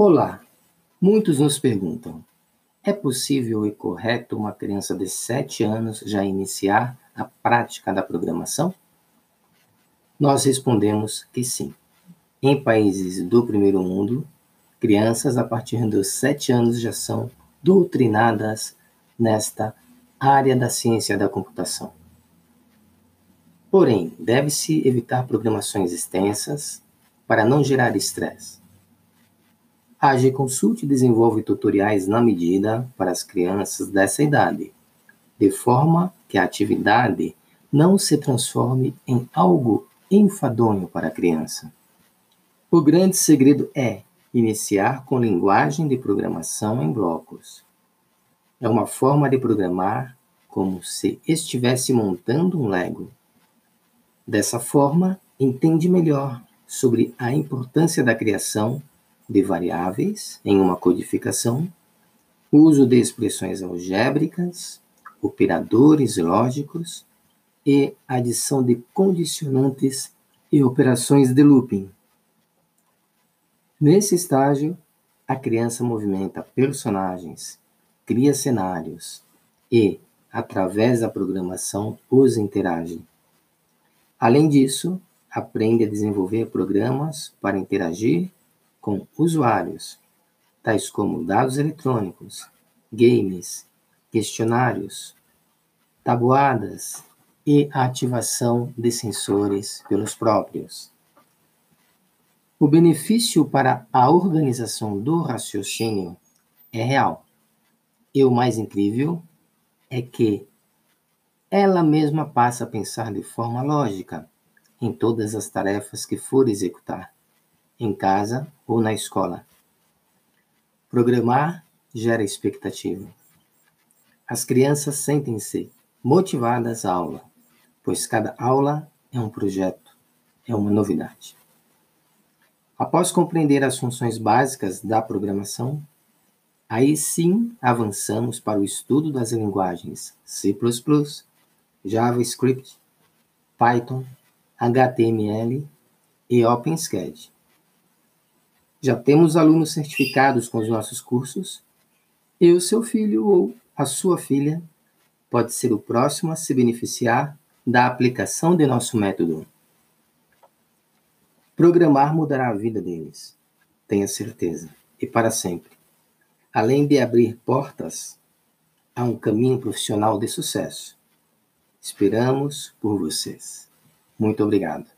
Olá! Muitos nos perguntam: é possível e correto uma criança de 7 anos já iniciar a prática da programação? Nós respondemos que sim. Em países do primeiro mundo, crianças a partir dos 7 anos já são doutrinadas nesta área da ciência da computação. Porém, deve-se evitar programações extensas para não gerar estresse. A AG Consult desenvolve tutoriais na medida para as crianças dessa idade, de forma que a atividade não se transforme em algo enfadonho para a criança. O grande segredo é iniciar com linguagem de programação em blocos. É uma forma de programar como se estivesse montando um Lego. Dessa forma, entende melhor sobre a importância da criação de variáveis em uma codificação, uso de expressões algébricas, operadores lógicos e adição de condicionantes e operações de looping. Nesse estágio, a criança movimenta personagens, cria cenários e, através da programação, os interage. Além disso, aprende a desenvolver programas para interagir com usuários, tais como dados eletrônicos, games, questionários, tabuadas e a ativação de sensores pelos próprios. O benefício para a organização do raciocínio é real. E o mais incrível é que ela mesma passa a pensar de forma lógica em todas as tarefas que for executar em casa ou na escola. Programar gera expectativa. As crianças sentem-se motivadas à aula, pois cada aula é um projeto, é uma novidade. Após compreender as funções básicas da programação, aí sim avançamos para o estudo das linguagens C++, JavaScript, Python, HTML e OpenSCAD. Já temos alunos certificados com os nossos cursos e o seu filho ou a sua filha pode ser o próximo a se beneficiar da aplicação de nosso método. Programar mudará a vida deles, tenha certeza, e para sempre. Além de abrir portas a um caminho profissional de sucesso. Esperamos por vocês. Muito obrigado.